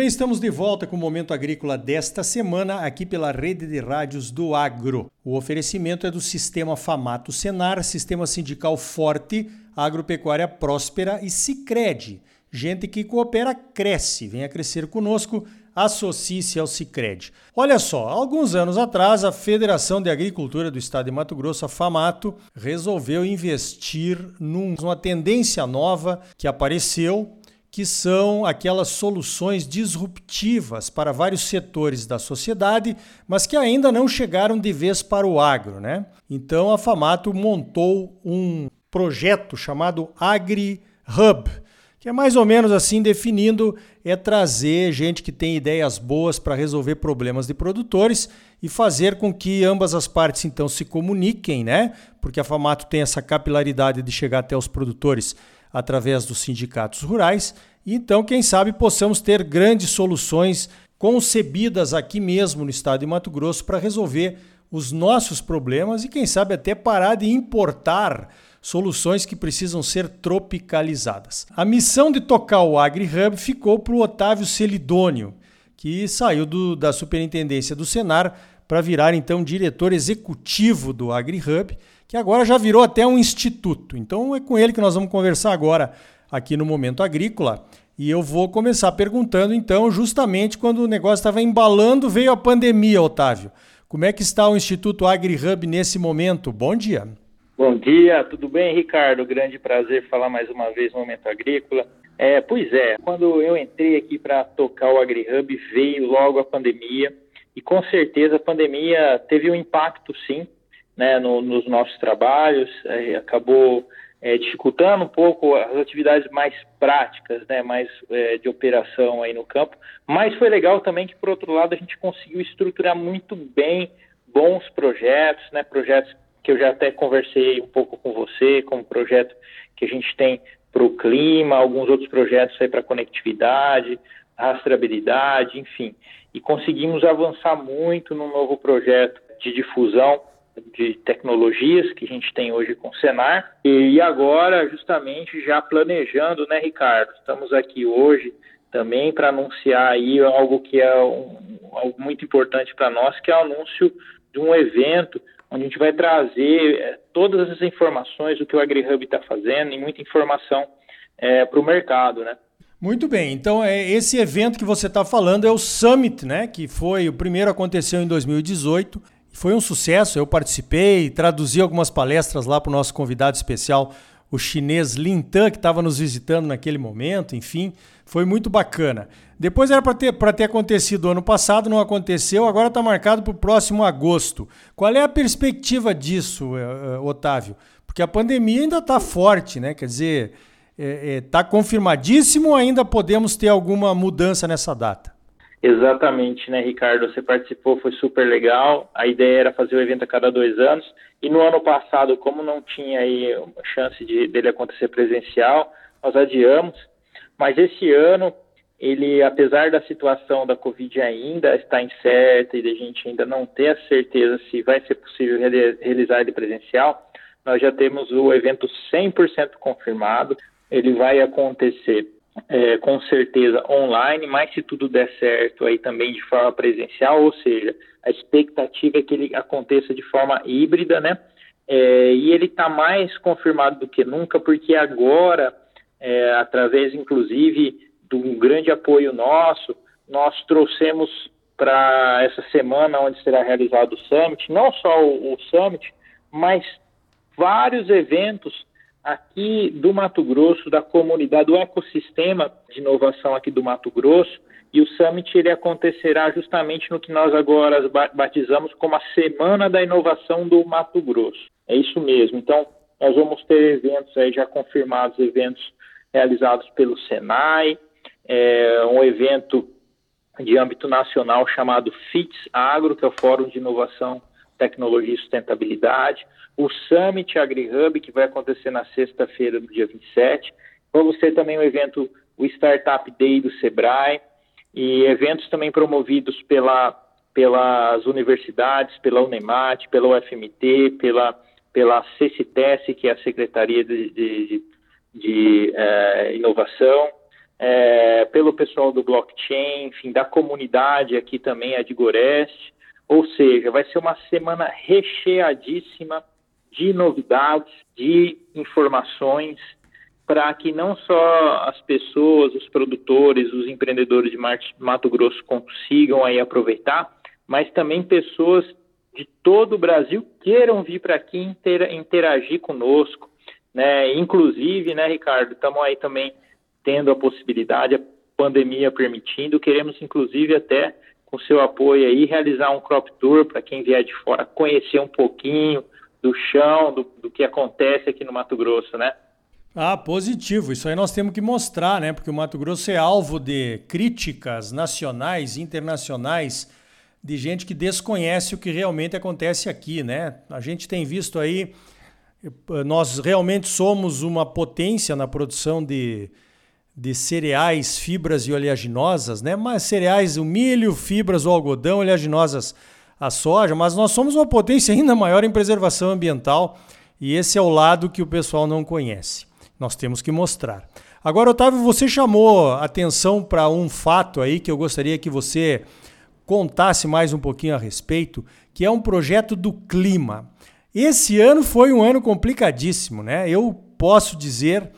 bem, estamos de volta com o Momento Agrícola desta semana, aqui pela rede de rádios do Agro. O oferecimento é do Sistema Famato Senar, Sistema Sindical Forte, Agropecuária Próspera e Cicred. Gente que coopera, cresce. Venha crescer conosco, associe-se ao Cicred. Olha só, alguns anos atrás, a Federação de Agricultura do Estado de Mato Grosso, a FAMATO, resolveu investir numa tendência nova que apareceu que são aquelas soluções disruptivas para vários setores da sociedade, mas que ainda não chegaram de vez para o agro, né? Então a Famato montou um projeto chamado Agri Hub, que é mais ou menos assim definindo é trazer gente que tem ideias boas para resolver problemas de produtores e fazer com que ambas as partes então se comuniquem, né? Porque a Famato tem essa capilaridade de chegar até os produtores através dos sindicatos rurais. Então, quem sabe possamos ter grandes soluções concebidas aqui mesmo no estado de Mato Grosso para resolver os nossos problemas e quem sabe até parar de importar soluções que precisam ser tropicalizadas. A missão de tocar o AgriHub ficou para o Otávio Celidônio, que saiu do, da superintendência do Senar para virar então diretor executivo do AgriHub que agora já virou até um instituto. Então é com ele que nós vamos conversar agora aqui no Momento Agrícola. E eu vou começar perguntando, então, justamente quando o negócio estava embalando, veio a pandemia, Otávio. Como é que está o Instituto AgriHub nesse momento? Bom dia. Bom dia, tudo bem, Ricardo? Grande prazer falar mais uma vez no Momento Agrícola. É, pois é, quando eu entrei aqui para tocar o AgriHub, veio logo a pandemia, e com certeza a pandemia teve um impacto, sim, né, no, nos nossos trabalhos, é, acabou é, dificultando um pouco as atividades mais práticas, né, mais é, de operação aí no campo, mas foi legal também que, por outro lado, a gente conseguiu estruturar muito bem bons projetos, né, projetos que eu já até conversei um pouco com você, como projeto que a gente tem para o clima, alguns outros projetos aí para conectividade, rastreabilidade, enfim. E conseguimos avançar muito no novo projeto de difusão de tecnologias que a gente tem hoje com o Senar. E agora, justamente, já planejando, né, Ricardo? Estamos aqui hoje também para anunciar aí algo que é um, algo muito importante para nós, que é o anúncio de um evento onde a gente vai trazer é, todas as informações do que o AgriHub está fazendo e muita informação é, para o mercado, né? Muito bem, então é, esse evento que você está falando é o Summit, né? Que foi o primeiro aconteceu em 2018 foi um sucesso, eu participei, traduzi algumas palestras lá para o nosso convidado especial, o chinês Lin Tan, que estava nos visitando naquele momento, enfim, foi muito bacana. Depois era para ter, ter acontecido ano passado, não aconteceu, agora está marcado para o próximo agosto. Qual é a perspectiva disso, eh, eh, Otávio? Porque a pandemia ainda está forte, né? Quer dizer, está é, é, tá confirmadíssimo ainda podemos ter alguma mudança nessa data? Exatamente, né, Ricardo? Você participou, foi super legal. A ideia era fazer o evento a cada dois anos. E no ano passado, como não tinha aí chance de, dele acontecer presencial, nós adiamos. Mas esse ano, ele, apesar da situação da Covid ainda estar incerta e da gente ainda não ter a certeza se vai ser possível realizar ele presencial, nós já temos o evento 100% confirmado. Ele vai acontecer é, com certeza online, mas se tudo der certo aí também de forma presencial, ou seja, a expectativa é que ele aconteça de forma híbrida, né? É, e ele está mais confirmado do que nunca, porque agora, é, através inclusive de um grande apoio nosso, nós trouxemos para essa semana onde será realizado o Summit, não só o, o Summit, mas vários eventos aqui do Mato Grosso, da comunidade, do ecossistema de inovação aqui do Mato Grosso, e o Summit ele acontecerá justamente no que nós agora batizamos como a Semana da Inovação do Mato Grosso. É isso mesmo. Então, nós vamos ter eventos aí já confirmados, eventos realizados pelo Senai, é, um evento de âmbito nacional chamado FITS Agro, que é o Fórum de Inovação, Tecnologia e Sustentabilidade, o Summit AgriHub, que vai acontecer na sexta-feira, no dia 27. Vamos ter também o evento, o Startup Day do Sebrae, e eventos também promovidos pela, pelas universidades, pela Unemat, pela UFMT, pela, pela CCTS, que é a Secretaria de, de, de, de é, Inovação, é, pelo pessoal do blockchain, enfim, da comunidade aqui também, a de Goreste. Ou seja, vai ser uma semana recheadíssima de novidades, de informações, para que não só as pessoas, os produtores, os empreendedores de Mato Grosso consigam aí aproveitar, mas também pessoas de todo o Brasil queiram vir para aqui interagir conosco, né? Inclusive, né, Ricardo, estamos aí também tendo a possibilidade, a pandemia permitindo, queremos inclusive até com seu apoio aí realizar um crop tour para quem vier de fora conhecer um pouquinho do chão, do, do que acontece aqui no Mato Grosso, né? Ah, positivo. Isso aí nós temos que mostrar, né? Porque o Mato Grosso é alvo de críticas nacionais, internacionais, de gente que desconhece o que realmente acontece aqui, né? A gente tem visto aí, nós realmente somos uma potência na produção de, de cereais, fibras e oleaginosas, né? Mas cereais, o milho, fibras, o algodão, oleaginosas, a soja, mas nós somos uma potência ainda maior em preservação ambiental e esse é o lado que o pessoal não conhece. Nós temos que mostrar. Agora, Otávio, você chamou atenção para um fato aí que eu gostaria que você contasse mais um pouquinho a respeito, que é um projeto do clima. Esse ano foi um ano complicadíssimo, né? Eu posso dizer,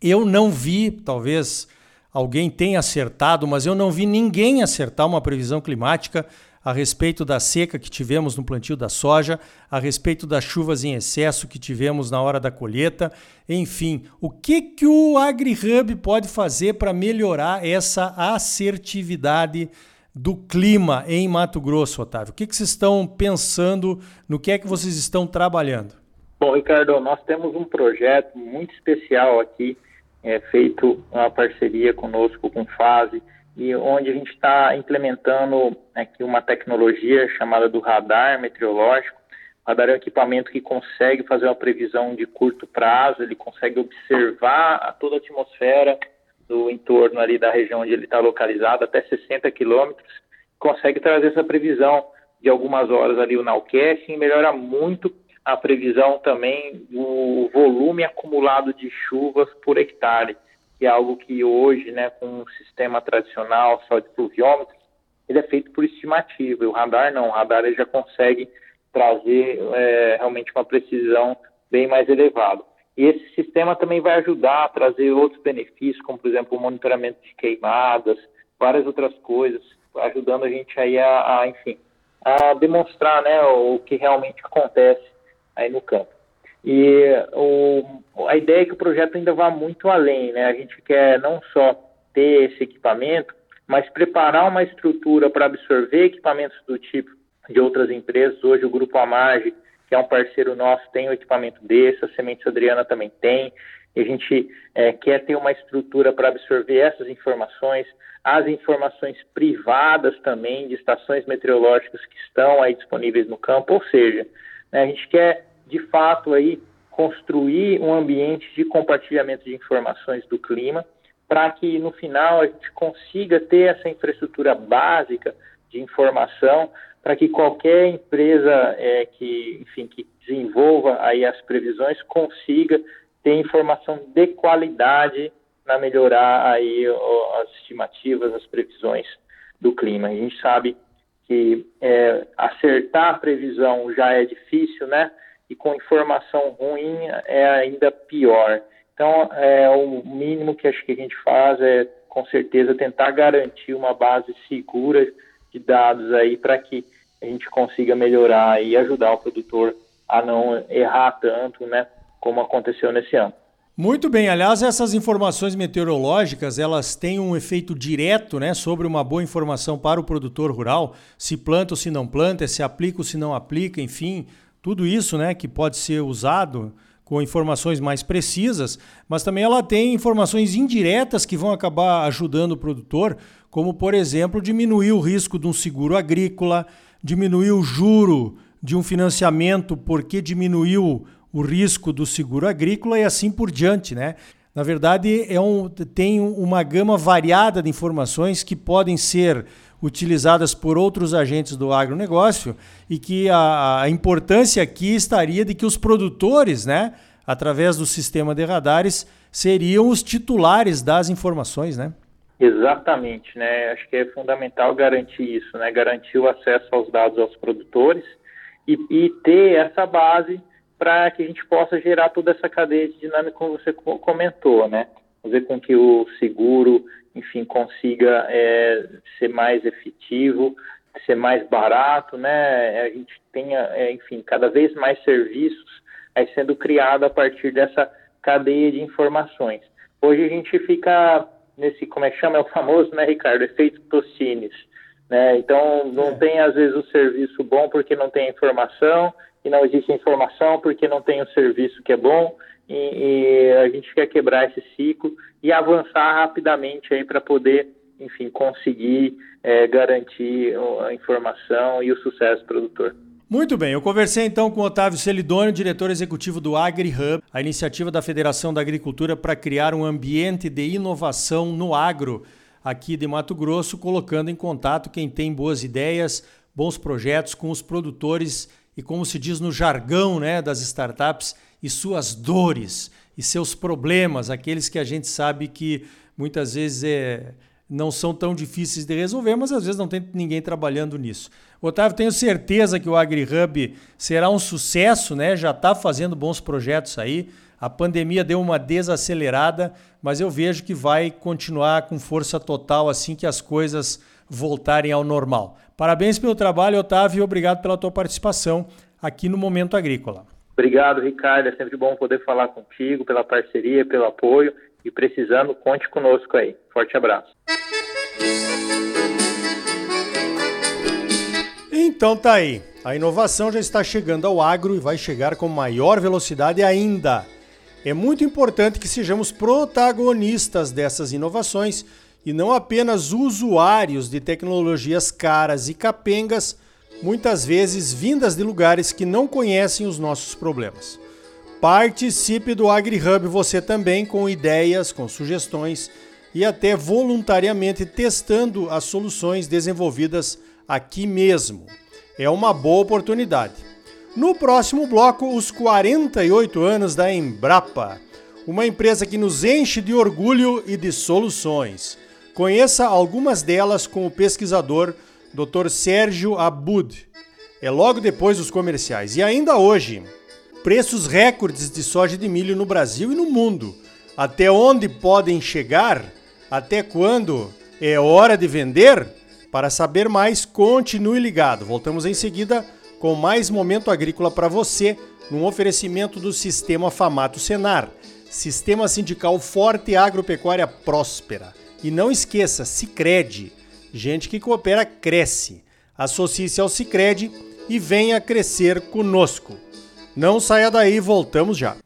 eu não vi, talvez alguém tenha acertado, mas eu não vi ninguém acertar uma previsão climática a respeito da seca que tivemos no plantio da soja, a respeito das chuvas em excesso que tivemos na hora da colheita, enfim, o que que o AgriHub pode fazer para melhorar essa assertividade do clima em Mato Grosso, Otávio? O que, que vocês estão pensando, no que é que vocês estão trabalhando? Bom, Ricardo, nós temos um projeto muito especial aqui, é, feito uma parceria conosco com Fase, e onde a gente está implementando aqui uma tecnologia chamada do radar meteorológico. O radar é um equipamento que consegue fazer uma previsão de curto prazo, ele consegue observar toda a atmosfera do entorno ali da região onde ele está localizado, até 60 quilômetros, consegue trazer essa previsão de algumas horas ali o nowcasting e melhora muito a previsão também do volume acumulado de chuvas por hectare que é algo que hoje, né, com um sistema tradicional só de pluviômetro, ele é feito por estimativa. E o radar não, o radar ele já consegue trazer é, realmente uma precisão bem mais elevada. E esse sistema também vai ajudar a trazer outros benefícios, como por exemplo o monitoramento de queimadas, várias outras coisas, ajudando a gente aí a, a enfim, a demonstrar, né, o que realmente acontece aí no campo. E o, a ideia é que o projeto ainda vá muito além, né? A gente quer não só ter esse equipamento, mas preparar uma estrutura para absorver equipamentos do tipo de outras empresas. Hoje o Grupo Amage, que é um parceiro nosso, tem um equipamento desse, a Sementes Adriana também tem. E a gente é, quer ter uma estrutura para absorver essas informações, as informações privadas também de estações meteorológicas que estão aí disponíveis no campo, ou seja, né, a gente quer de fato aí construir um ambiente de compartilhamento de informações do clima para que no final a gente consiga ter essa infraestrutura básica de informação para que qualquer empresa é, que, enfim, que desenvolva aí as previsões consiga ter informação de qualidade para melhorar aí as estimativas, as previsões do clima. A gente sabe que é, acertar a previsão já é difícil, né? E com informação ruim é ainda pior. Então, é, o mínimo que acho que a gente faz é, com certeza, tentar garantir uma base segura de dados aí para que a gente consiga melhorar e ajudar o produtor a não errar tanto, né, como aconteceu nesse ano. Muito bem, aliás, essas informações meteorológicas, elas têm um efeito direto, né, sobre uma boa informação para o produtor rural, se planta ou se não planta, se aplica ou se não aplica, enfim, tudo isso né, que pode ser usado com informações mais precisas, mas também ela tem informações indiretas que vão acabar ajudando o produtor, como, por exemplo, diminuir o risco de um seguro agrícola, diminuir o juro de um financiamento porque diminuiu o risco do seguro agrícola e assim por diante, né? Na verdade, é um, tem uma gama variada de informações que podem ser utilizadas por outros agentes do agronegócio e que a, a importância aqui estaria de que os produtores, né, através do sistema de radares, seriam os titulares das informações, né? Exatamente, né? Acho que é fundamental garantir isso, né? Garantir o acesso aos dados aos produtores e, e ter essa base para que a gente possa gerar toda essa cadeia de dinâmica como você comentou, né? Fazer com que o seguro, enfim, consiga é, ser mais efetivo, ser mais barato, né? A gente tenha, é, enfim, cada vez mais serviços aí sendo criado a partir dessa cadeia de informações. Hoje a gente fica nesse, como é que chama? É o famoso, né, Ricardo? Efeito Tostines. Né? Então, não é. tem, às vezes, o serviço bom porque não tem informação, e não existe informação porque não tem o serviço que é bom, e, e a gente quer quebrar esse ciclo e avançar rapidamente aí para poder, enfim, conseguir é, garantir a informação e o sucesso produtor. Muito bem, eu conversei então com Otávio Celidônio, diretor executivo do AgriHub, a iniciativa da Federação da Agricultura para criar um ambiente de inovação no agro aqui de Mato Grosso, colocando em contato quem tem boas ideias, bons projetos com os produtores e como se diz no jargão, né, das startups e suas dores e seus problemas, aqueles que a gente sabe que muitas vezes é não são tão difíceis de resolver, mas às vezes não tem ninguém trabalhando nisso. Otávio, tenho certeza que o AgriHub será um sucesso, né? Já está fazendo bons projetos aí. A pandemia deu uma desacelerada, mas eu vejo que vai continuar com força total assim que as coisas voltarem ao normal. Parabéns pelo trabalho, Otávio, e obrigado pela tua participação aqui no Momento Agrícola. Obrigado, Ricardo. É sempre bom poder falar contigo, pela parceria, pelo apoio. E precisando, conte conosco aí. Forte abraço. Então tá aí. A inovação já está chegando ao agro e vai chegar com maior velocidade ainda. É muito importante que sejamos protagonistas dessas inovações e não apenas usuários de tecnologias caras e capengas, muitas vezes vindas de lugares que não conhecem os nossos problemas. Participe do AgriHub você também com ideias, com sugestões e até voluntariamente testando as soluções desenvolvidas aqui mesmo. É uma boa oportunidade. No próximo bloco, os 48 anos da Embrapa, uma empresa que nos enche de orgulho e de soluções. Conheça algumas delas com o pesquisador Dr. Sérgio Abud. É logo depois dos comerciais. E ainda hoje, preços recordes de soja de milho no Brasil e no mundo. Até onde podem chegar? Até quando é hora de vender? Para saber mais, continue ligado. Voltamos em seguida com mais momento agrícola para você, num oferecimento do Sistema Famato Senar, Sistema Sindical Forte e Agropecuária Próspera. E não esqueça, Sicredi, gente que coopera cresce. Associe-se ao Sicredi e venha crescer conosco. Não saia daí, voltamos já.